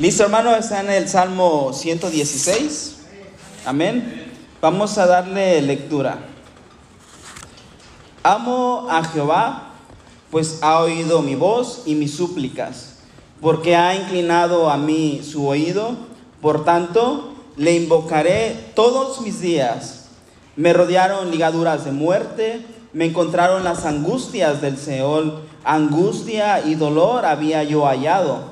Listo, hermano, está en el Salmo 116. Amén. Vamos a darle lectura. Amo a Jehová, pues ha oído mi voz y mis súplicas, porque ha inclinado a mí su oído. Por tanto, le invocaré todos mis días. Me rodearon ligaduras de muerte, me encontraron las angustias del Seol, angustia y dolor había yo hallado.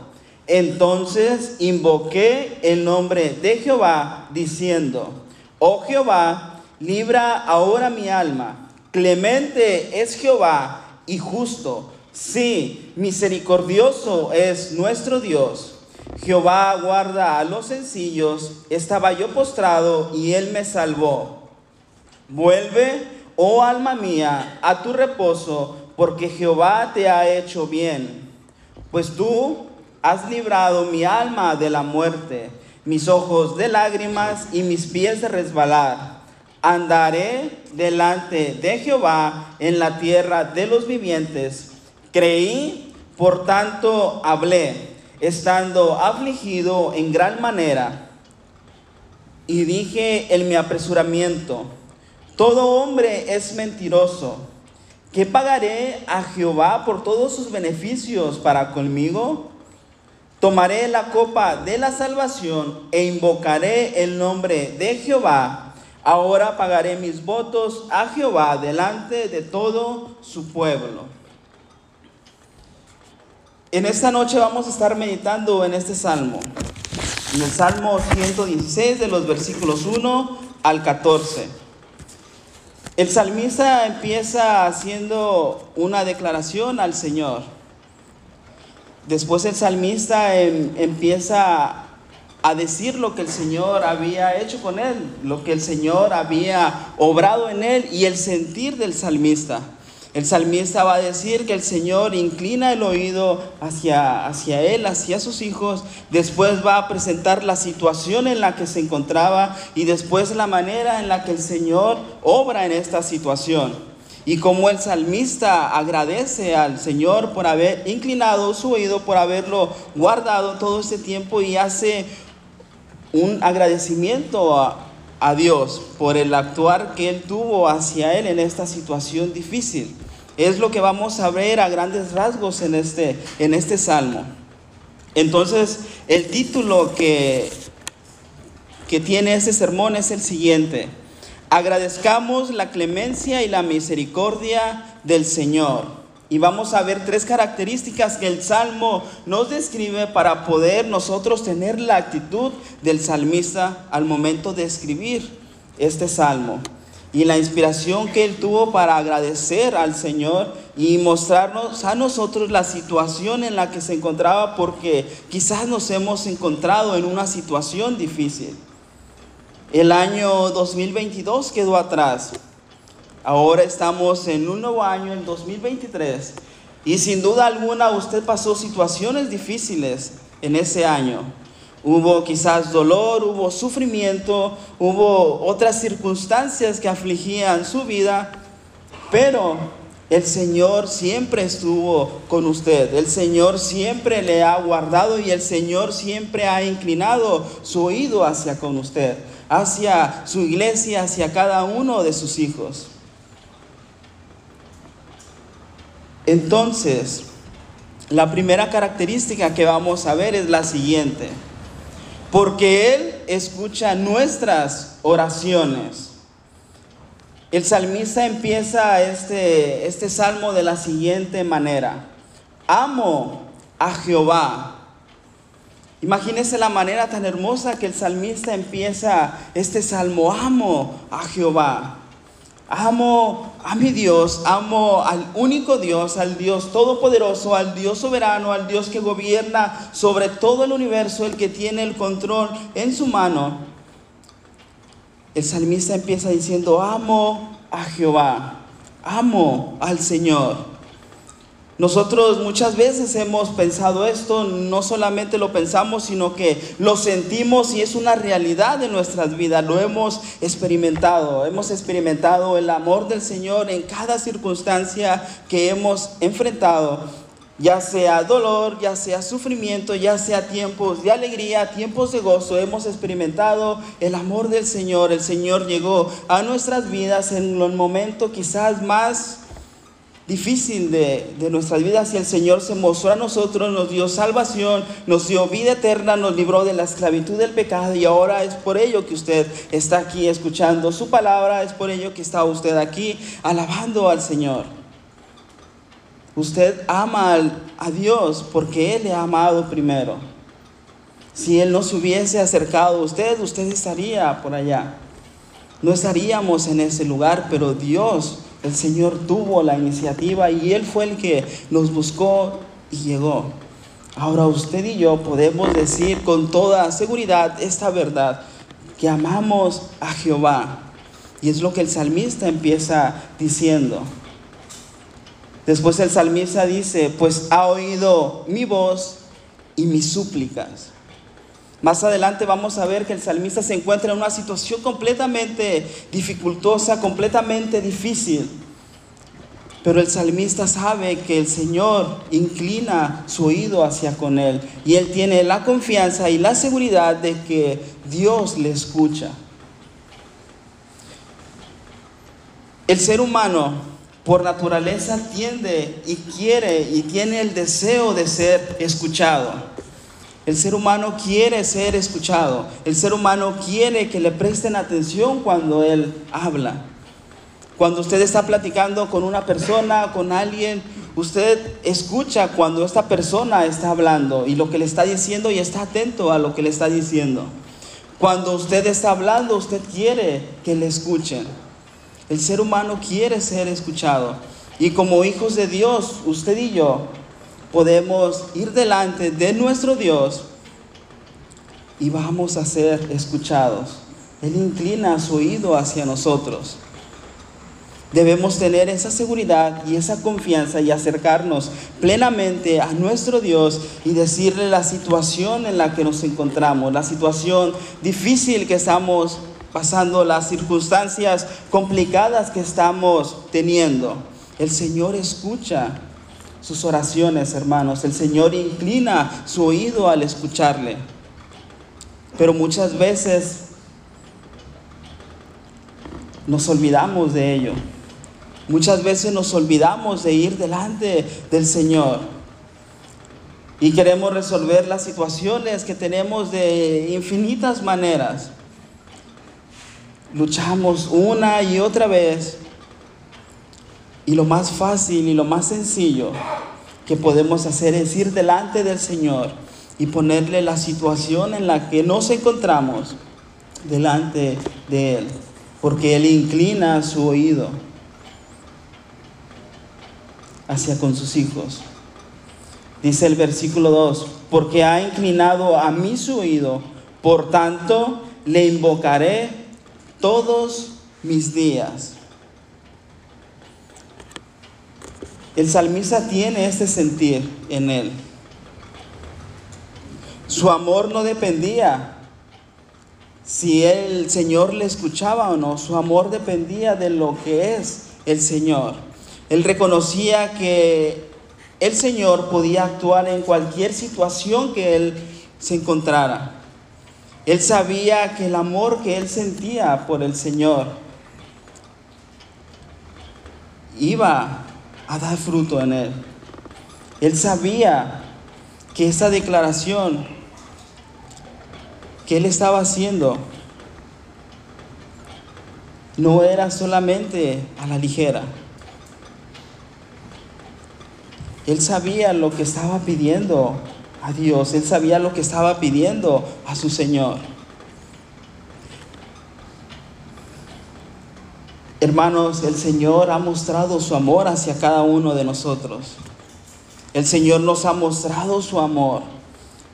Entonces invoqué el nombre de Jehová, diciendo, oh Jehová, libra ahora mi alma. Clemente es Jehová y justo. Sí, misericordioso es nuestro Dios. Jehová guarda a los sencillos. Estaba yo postrado y él me salvó. Vuelve, oh alma mía, a tu reposo, porque Jehová te ha hecho bien. Pues tú has librado mi alma de la muerte, mis ojos de lágrimas y mis pies de resbalar. Andaré delante de Jehová en la tierra de los vivientes. Creí, por tanto hablé, estando afligido en gran manera. Y dije en mi apresuramiento, todo hombre es mentiroso. ¿Qué pagaré a Jehová por todos sus beneficios para conmigo? Tomaré la copa de la salvación e invocaré el nombre de Jehová. Ahora pagaré mis votos a Jehová delante de todo su pueblo. En esta noche vamos a estar meditando en este salmo, en el Salmo 116 de los versículos 1 al 14. El salmista empieza haciendo una declaración al Señor. Después el salmista em, empieza a decir lo que el Señor había hecho con él, lo que el Señor había obrado en él y el sentir del salmista. El salmista va a decir que el Señor inclina el oído hacia, hacia él, hacia sus hijos. Después va a presentar la situación en la que se encontraba y después la manera en la que el Señor obra en esta situación. Y como el salmista agradece al Señor por haber inclinado su oído, por haberlo guardado todo este tiempo y hace un agradecimiento a, Dios por el actuar que Él tuvo hacia Él en esta situación difícil. Es lo que vamos a ver a grandes rasgos en este, en este salmo. Entonces, el título que, que tiene ese sermón es el siguiente. Agradezcamos la clemencia y la misericordia del Señor. Y vamos a ver tres características que el Salmo nos describe para poder nosotros tener la actitud del salmista al momento de escribir este Salmo. Y la inspiración que él tuvo para agradecer al Señor y mostrarnos a nosotros la situación en la que se encontraba porque quizás nos hemos encontrado en una situación difícil. El año 2022 quedó atrás. Ahora estamos en un nuevo año, en 2023. Y sin duda alguna usted pasó situaciones difíciles en ese año. Hubo quizás dolor, hubo sufrimiento, hubo otras circunstancias que afligían su vida, pero el Señor siempre estuvo con usted, el Señor siempre le ha guardado y el Señor siempre ha inclinado su oído hacia con usted hacia su iglesia, hacia cada uno de sus hijos. Entonces, la primera característica que vamos a ver es la siguiente. Porque Él escucha nuestras oraciones. El salmista empieza este, este salmo de la siguiente manera. Amo a Jehová Imagínese la manera tan hermosa que el salmista empieza este salmo. Amo a Jehová. Amo a mi Dios, amo al único Dios, al Dios todopoderoso, al Dios soberano, al Dios que gobierna sobre todo el universo, el que tiene el control en su mano. El salmista empieza diciendo, amo a Jehová, amo al Señor. Nosotros muchas veces hemos pensado esto, no solamente lo pensamos, sino que lo sentimos y es una realidad de nuestras vidas, lo hemos experimentado, hemos experimentado el amor del Señor en cada circunstancia que hemos enfrentado. ya sea dolor, ya sea sufrimiento, ya sea tiempos de alegría, tiempos de gozo, hemos experimentado el amor del Señor. El Señor llegó a nuestras vidas en el momento quizás más difícil de, de nuestras vidas y el Señor se mostró a nosotros, nos dio salvación, nos dio vida eterna, nos libró de la esclavitud del pecado y ahora es por ello que usted está aquí escuchando su palabra, es por ello que está usted aquí alabando al Señor. Usted ama a Dios porque Él le ha amado primero. Si Él no se hubiese acercado a usted, usted estaría por allá. No estaríamos en ese lugar, pero Dios el Señor tuvo la iniciativa y Él fue el que nos buscó y llegó. Ahora usted y yo podemos decir con toda seguridad esta verdad, que amamos a Jehová. Y es lo que el salmista empieza diciendo. Después el salmista dice, pues ha oído mi voz y mis súplicas. Más adelante vamos a ver que el salmista se encuentra en una situación completamente dificultosa, completamente difícil. Pero el salmista sabe que el Señor inclina su oído hacia con él y él tiene la confianza y la seguridad de que Dios le escucha. El ser humano por naturaleza tiende y quiere y tiene el deseo de ser escuchado. El ser humano quiere ser escuchado. El ser humano quiere que le presten atención cuando él habla. Cuando usted está platicando con una persona, con alguien, usted escucha cuando esta persona está hablando y lo que le está diciendo y está atento a lo que le está diciendo. Cuando usted está hablando, usted quiere que le escuchen. El ser humano quiere ser escuchado. Y como hijos de Dios, usted y yo podemos ir delante de nuestro Dios y vamos a ser escuchados. Él inclina su oído hacia nosotros. Debemos tener esa seguridad y esa confianza y acercarnos plenamente a nuestro Dios y decirle la situación en la que nos encontramos, la situación difícil que estamos pasando, las circunstancias complicadas que estamos teniendo. El Señor escucha sus oraciones, hermanos. El Señor inclina su oído al escucharle. Pero muchas veces nos olvidamos de ello. Muchas veces nos olvidamos de ir delante del Señor. Y queremos resolver las situaciones que tenemos de infinitas maneras. Luchamos una y otra vez y lo más fácil y lo más sencillo que podemos hacer es ir delante del Señor y ponerle la situación en la que nos encontramos delante de Él, porque Él inclina su oído hacia con sus hijos. Dice el versículo 2, porque ha inclinado a mí su oído, por tanto le invocaré todos mis días. El salmista tiene este sentir en él. Su amor no dependía si el Señor le escuchaba o no, su amor dependía de lo que es el Señor. Él reconocía que el Señor podía actuar en cualquier situación que él se encontrara. Él sabía que el amor que él sentía por el Señor iba a dar fruto en él. Él sabía que esa declaración que él estaba haciendo no era solamente a la ligera. Él sabía lo que estaba pidiendo a Dios, él sabía lo que estaba pidiendo a su Señor. Hermanos, el Señor ha mostrado su amor hacia cada uno de nosotros. El Señor nos ha mostrado su amor.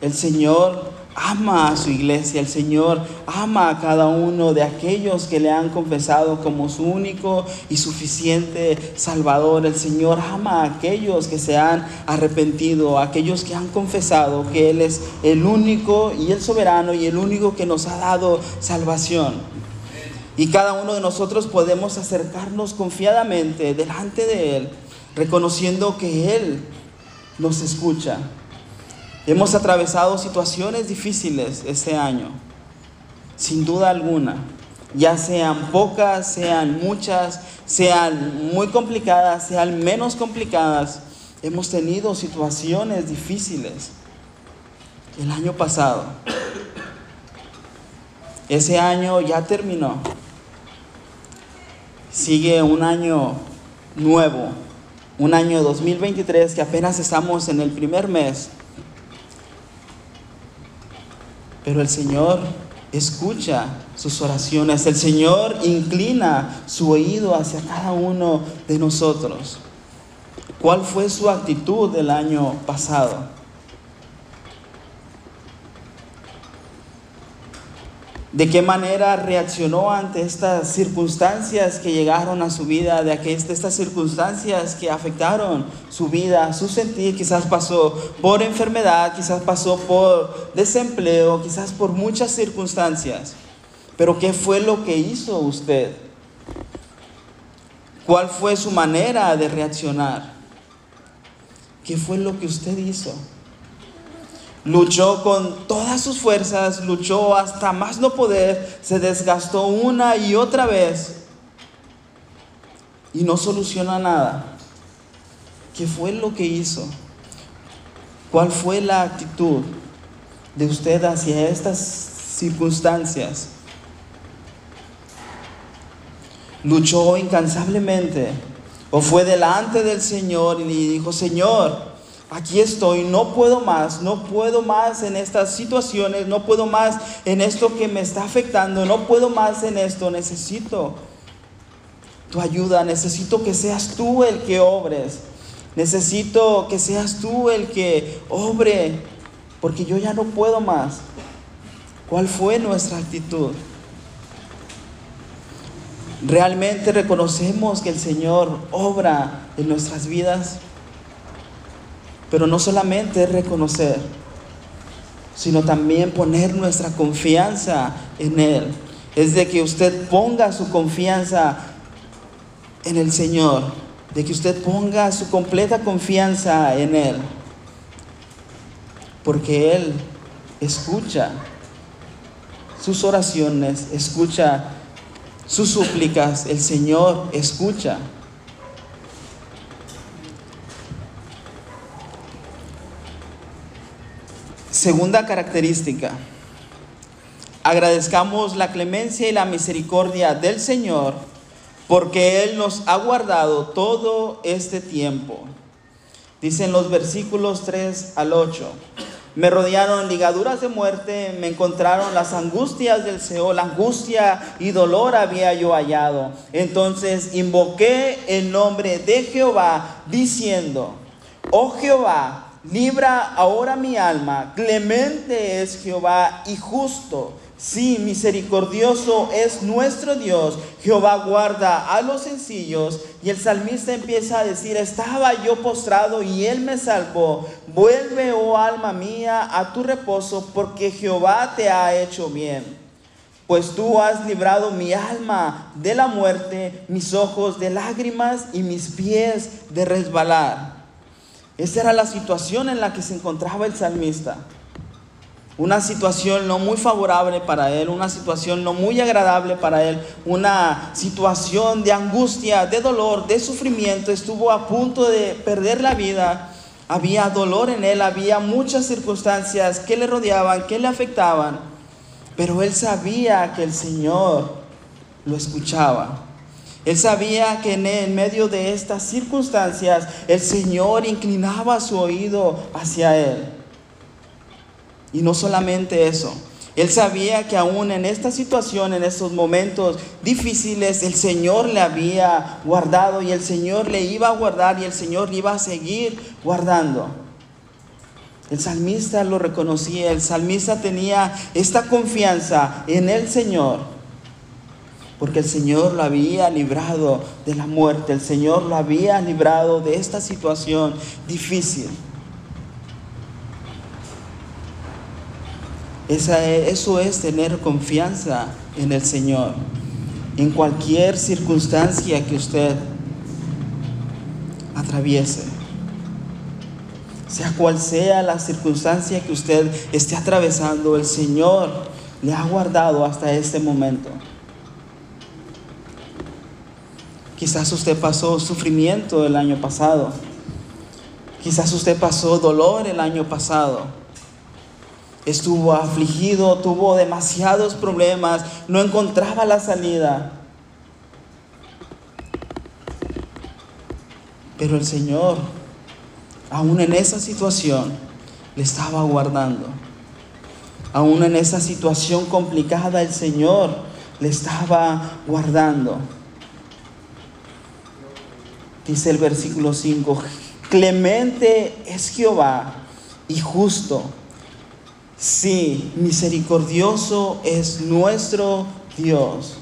El Señor ama a su iglesia. El Señor ama a cada uno de aquellos que le han confesado como su único y suficiente Salvador. El Señor ama a aquellos que se han arrepentido, a aquellos que han confesado que Él es el único y el soberano y el único que nos ha dado salvación. Y cada uno de nosotros podemos acercarnos confiadamente delante de Él, reconociendo que Él nos escucha. Hemos atravesado situaciones difíciles este año, sin duda alguna, ya sean pocas, sean muchas, sean muy complicadas, sean menos complicadas. Hemos tenido situaciones difíciles el año pasado. Ese año ya terminó. Sigue un año nuevo, un año 2023 que apenas estamos en el primer mes. Pero el Señor escucha sus oraciones, el Señor inclina su oído hacia cada uno de nosotros. ¿Cuál fue su actitud el año pasado? De qué manera reaccionó ante estas circunstancias que llegaron a su vida, de estas circunstancias que afectaron su vida, su sentir, quizás pasó por enfermedad, quizás pasó por desempleo, quizás por muchas circunstancias. Pero ¿qué fue lo que hizo usted? ¿Cuál fue su manera de reaccionar? ¿Qué fue lo que usted hizo? Luchó con todas sus fuerzas, luchó hasta más no poder, se desgastó una y otra vez y no soluciona nada. ¿Qué fue lo que hizo? ¿Cuál fue la actitud de usted hacia estas circunstancias? Luchó incansablemente o fue delante del Señor y dijo, Señor, aquí estoy, no puedo más, no puedo más en estas situaciones, no puedo más en esto que me está afectando, no puedo más en esto, necesito tu ayuda, necesito que seas tú el que obres, necesito que seas tú el que obre, porque yo ya no puedo más. ¿Cuál fue nuestra actitud? ¿Realmente reconocemos que el Señor obra en nuestras vidas? Pero no solamente es reconocer, sino también poner nuestra confianza en Él. Es de que usted ponga su confianza en el Señor, de que usted ponga su completa confianza en Él. Porque Él escucha sus oraciones, escucha sus súplicas, el Señor escucha. Segunda característica, agradezcamos la clemencia y la misericordia del Señor porque Él nos ha guardado todo este tiempo. Dicen los versículos 3 al 8. Me rodearon ligaduras de muerte, me encontraron las angustias del Seol, angustia y dolor había yo hallado. Entonces invoqué el nombre de Jehová, diciendo, oh Jehová, Libra ahora mi alma, clemente es Jehová y justo. Sí, misericordioso es nuestro Dios. Jehová guarda a los sencillos. Y el salmista empieza a decir, estaba yo postrado y él me salvó. Vuelve, oh alma mía, a tu reposo, porque Jehová te ha hecho bien. Pues tú has librado mi alma de la muerte, mis ojos de lágrimas y mis pies de resbalar. Esa era la situación en la que se encontraba el salmista. Una situación no muy favorable para él, una situación no muy agradable para él, una situación de angustia, de dolor, de sufrimiento. Estuvo a punto de perder la vida. Había dolor en él, había muchas circunstancias que le rodeaban, que le afectaban. Pero él sabía que el Señor lo escuchaba. Él sabía que en, medio de estas circunstancias el Señor inclinaba su oído hacia él. Y no solamente eso, él sabía que aún en esta situación, en estos momentos difíciles, el Señor le había guardado y el Señor le iba a guardar y el Señor le iba a seguir guardando. El salmista lo reconocía, el salmista tenía esta confianza en el Señor porque el Señor lo había librado de la muerte, el Señor lo había librado de esta situación difícil. eso es tener confianza en el Señor, en cualquier circunstancia que usted atraviese. sea cual sea la circunstancia que usted esté atravesando, el Señor le ha guardado hasta este momento. Quizás usted pasó sufrimiento el año pasado. Quizás usted pasó dolor el año pasado. Estuvo afligido, tuvo demasiados problemas, no encontraba la salida. Pero el Señor, aún en esa situación, le estaba guardando. Aún en esa situación complicada, el Señor le estaba guardando. Dice el versículo 5, clemente es Jehová y justo. Sí, misericordioso es nuestro Dios.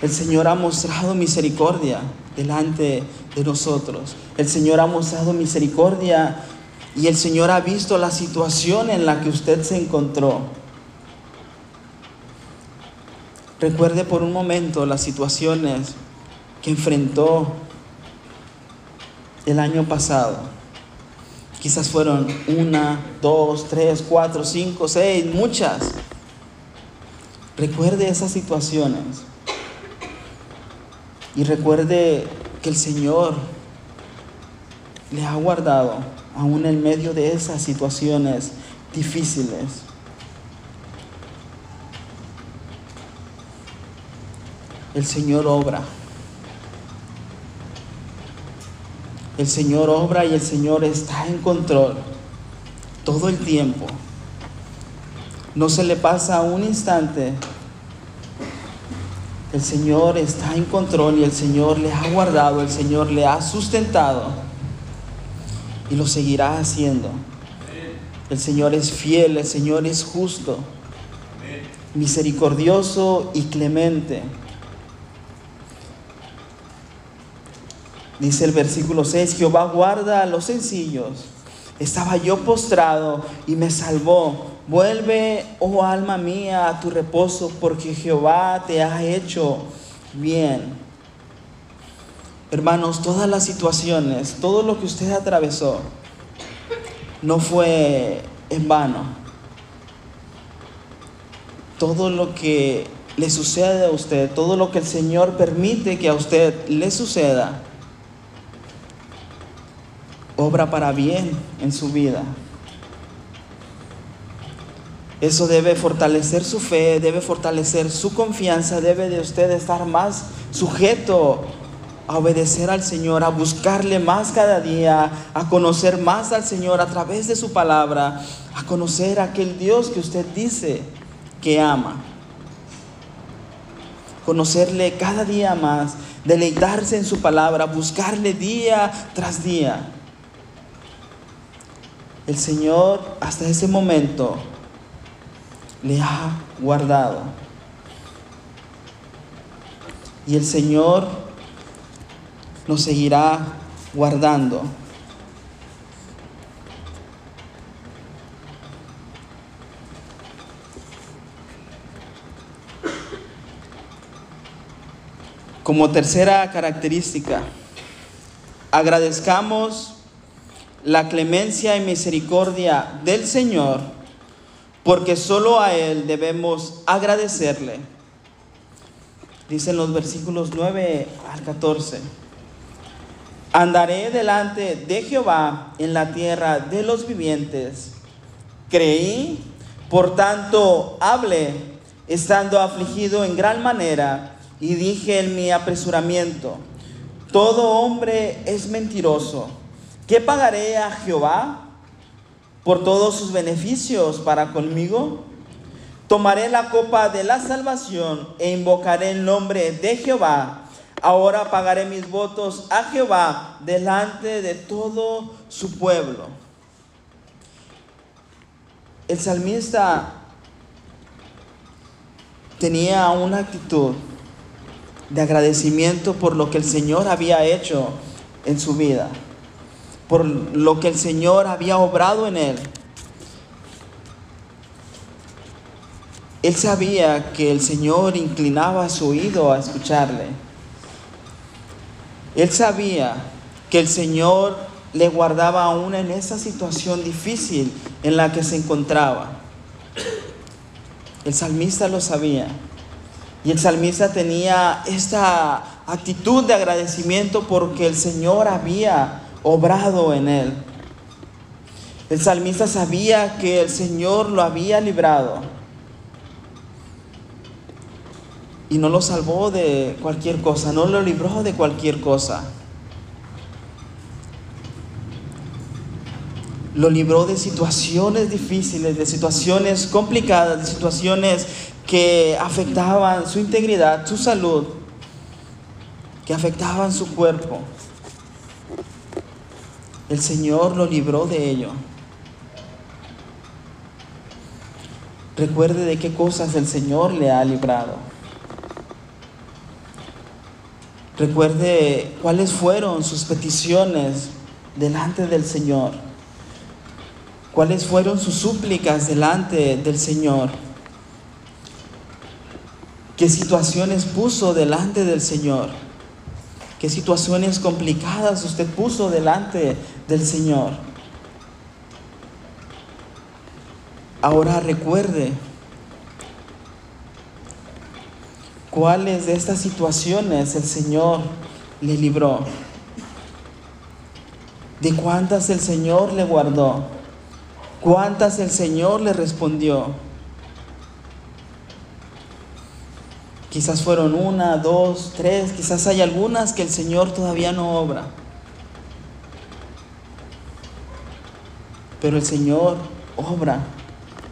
El Señor ha mostrado misericordia delante de nosotros. El Señor ha mostrado misericordia y el Señor ha visto la situación en la que usted se encontró. Recuerde por un momento las situaciones que enfrentó el año pasado. Quizás fueron una, dos, tres, cuatro, cinco, seis, muchas. Recuerde esas situaciones. Y recuerde que el Señor le ha guardado aún en medio de esas situaciones difíciles. El Señor obra. El Señor obra y el Señor está en control todo el tiempo. No se le pasa un instante. El Señor está en control y el Señor le ha guardado, el Señor le ha sustentado y lo seguirá haciendo. El Señor es fiel, el Señor es justo, misericordioso y clemente. Dice el versículo 6, Jehová guarda a los sencillos. Estaba yo postrado y me salvó. Vuelve, oh alma mía, a tu reposo, porque Jehová te ha hecho bien. Hermanos, todas las situaciones, todo lo que usted atravesó, no fue en vano. Todo lo que le sucede a usted, todo lo que el Señor permite que a usted le suceda, obra para bien en su vida. Eso debe fortalecer su fe, debe fortalecer su confianza, debe de usted estar más sujeto a obedecer al Señor, a buscarle más cada día, a conocer más al Señor a través de su palabra, a conocer aquel Dios que usted dice que ama. Conocerle cada día más, deleitarse en su palabra, buscarle día tras día. El Señor hasta ese momento le ha guardado. Y el Señor nos seguirá guardando. Como tercera característica, agradezcamos la clemencia y misericordia del Señor, porque solo a Él debemos agradecerle. Dicen los versículos 9 al 14. Andaré delante de Jehová en la tierra de los vivientes. Creí, por tanto hablé, estando afligido en gran manera, y dije en mi apresuramiento, todo hombre es mentiroso. ¿Qué pagaré a Jehová por todos sus beneficios para conmigo? Tomaré la copa de la salvación e invocaré el nombre de Jehová Ahora pagaré mis votos a Jehová delante de todo su pueblo. El salmista tenía una actitud de agradecimiento por lo que el Señor había hecho en su vida, por lo que el Señor había obrado en él. Él sabía que el Señor inclinaba su oído a escucharle. Él sabía que el Señor le guardaba aún en esa situación difícil en la que se encontraba. El salmista lo sabía. Y el salmista tenía esta actitud de agradecimiento porque el Señor había obrado en él. El salmista sabía que el Señor lo había librado. Y no lo salvó de cualquier cosa, no lo libró de cualquier cosa. Lo libró de situaciones difíciles, de situaciones complicadas, de situaciones que afectaban su integridad, su salud, que afectaban su cuerpo. El Señor lo libró de ello. Recuerde de qué cosas el Señor le ha librado. Recuerde cuáles fueron sus peticiones delante del Señor. Cuáles fueron sus súplicas delante del Señor. ¿Qué situaciones puso delante del Señor? ¿Qué situaciones complicadas usted puso delante del Señor? Ahora recuerde cuáles de estas situaciones el Señor le libró. De cuántas el Señor le guardó. Cuántas el Señor le respondió. Quizás fueron una, dos, tres, quizás hay algunas que el Señor todavía no obra. Pero el Señor obra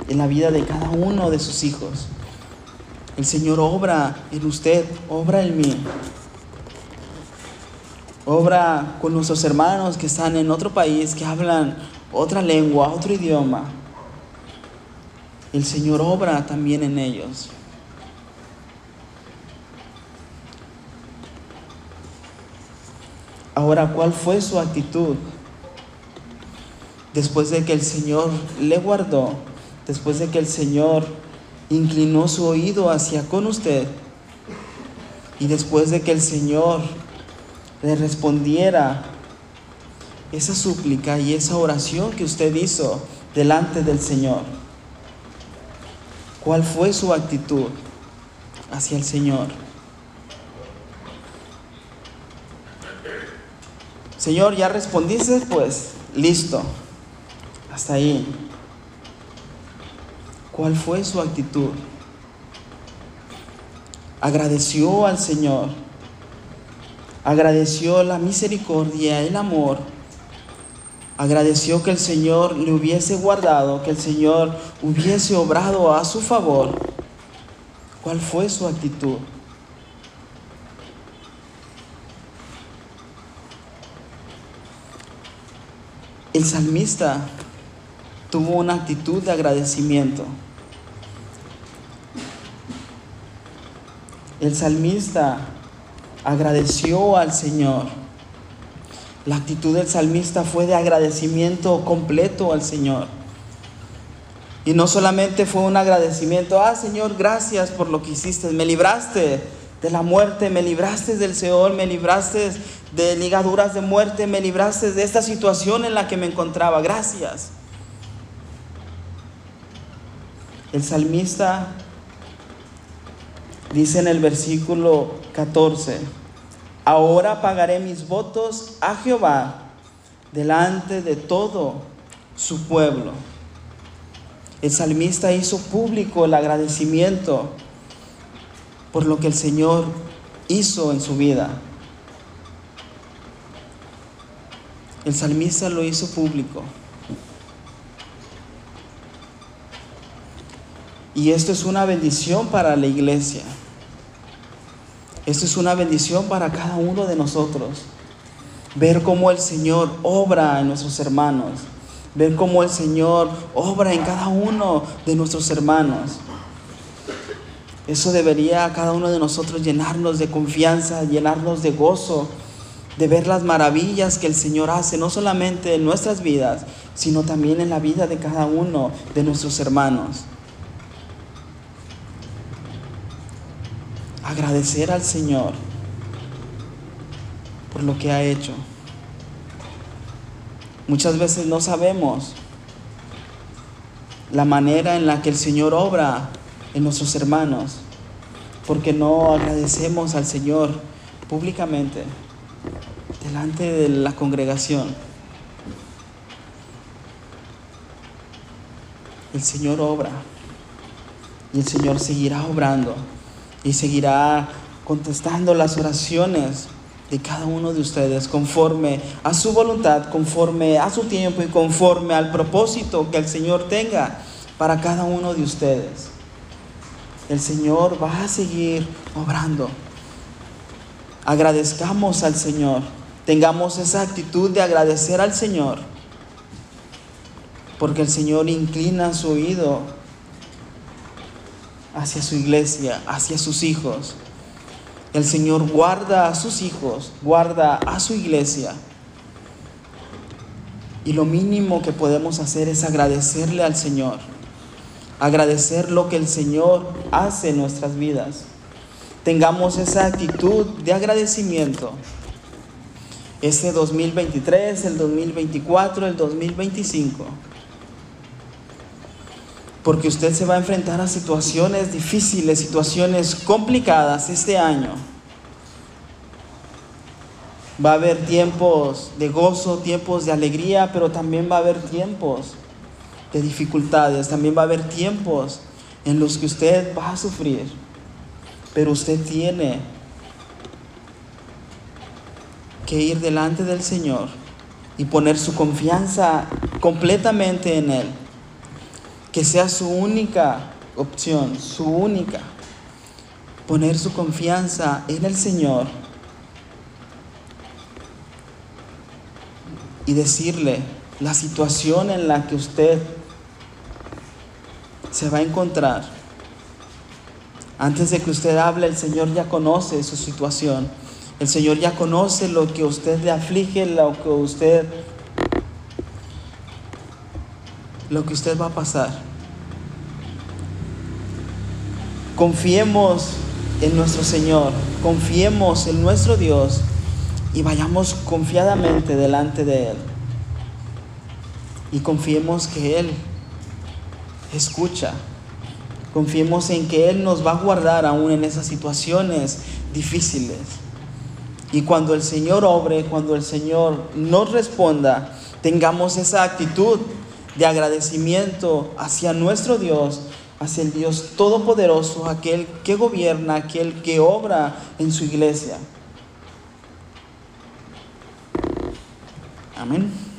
en la vida de cada uno de sus hijos. El Señor obra en usted, obra en mí. Obra con nuestros hermanos que están en otro país, que hablan otra lengua, otro idioma. El Señor obra también en ellos. Ahora, ¿cuál fue su actitud? Después de que el Señor le guardó, después de que el Señor inclinó su oído hacia con usted, y después de que el Señor le respondiera esa súplica y esa oración que usted hizo delante del Señor, ¿cuál fue su actitud hacia el Señor? Señor, ya respondiste, pues listo. Hasta ahí. ¿Cuál fue su actitud? Agradeció al Señor. Agradeció la misericordia, el amor. Agradeció que el Señor le hubiese guardado, que el Señor hubiese obrado a su favor. ¿Cuál fue su actitud? El salmista tuvo una actitud de agradecimiento. El salmista agradeció al Señor. La actitud del salmista fue de agradecimiento completo al Señor. Y no solamente fue un agradecimiento, ah Señor, gracias por lo que hiciste, me libraste de la muerte, me libraste del Seol, me libraste de ligaduras de muerte, me libraste de esta situación en la que me encontraba. Gracias. El salmista dice en el versículo 14, ahora pagaré mis votos a Jehová delante de todo su pueblo. El salmista hizo público el agradecimiento por lo que el Señor hizo en su vida. El salmista lo hizo público. Y esto es una bendición para la iglesia. Esto es una bendición para cada uno de nosotros. Ver cómo el Señor obra en nuestros hermanos. Ver cómo el Señor obra en cada uno de nuestros hermanos. Eso debería a cada uno de nosotros llenarnos de confianza, llenarnos de gozo, de ver las maravillas que el Señor hace, no solamente en nuestras vidas, sino también en la vida de cada uno de nuestros hermanos. Agradecer al Señor por lo que ha hecho. Muchas veces no sabemos la manera en la que el Señor obra en nuestros hermanos, porque no agradecemos al Señor públicamente delante de la congregación. El Señor obra y el Señor seguirá obrando y seguirá contestando las oraciones de cada uno de ustedes conforme a su voluntad, conforme a su tiempo y conforme al propósito que el Señor tenga para cada uno de ustedes. El Señor va a seguir obrando. Agradezcamos al Señor. Tengamos esa actitud de agradecer al Señor. Porque el Señor inclina su oído hacia su iglesia, hacia sus hijos. El Señor guarda a sus hijos, guarda a su iglesia. Y lo mínimo que podemos hacer es agradecerle al Señor. Agradecer lo que el Señor hace en nuestras vidas. Tengamos esa actitud de agradecimiento. Ese 2023, el 2024, el 2025 porque usted se va a enfrentar a situaciones difíciles, situaciones complicadas este año. Va a haber tiempos de gozo, tiempos de alegría, pero también va a haber tiempos de dificultades, también va a haber tiempos en los que usted va a sufrir, pero usted tiene que ir delante del Señor y poner su confianza completamente en Él que sea su única opción, su única. Poner su confianza en el Señor y decirle la situación en la que usted se va a encontrar. Antes de que usted hable, el Señor ya conoce su situación. El Señor ya conoce lo que usted le aflige, lo que usted lo que usted va a pasar. Confiemos en nuestro Señor, confiemos en nuestro Dios y vayamos confiadamente delante de Él. Y confiemos que Él escucha. Confiemos en que Él nos va a guardar aún en esas situaciones difíciles. Y cuando el Señor obre, cuando el Señor nos responda, tengamos esa actitud de agradecimiento hacia nuestro Dios, hacia el Dios Todopoderoso, aquel que gobierna, aquel que obra en su iglesia. Amén.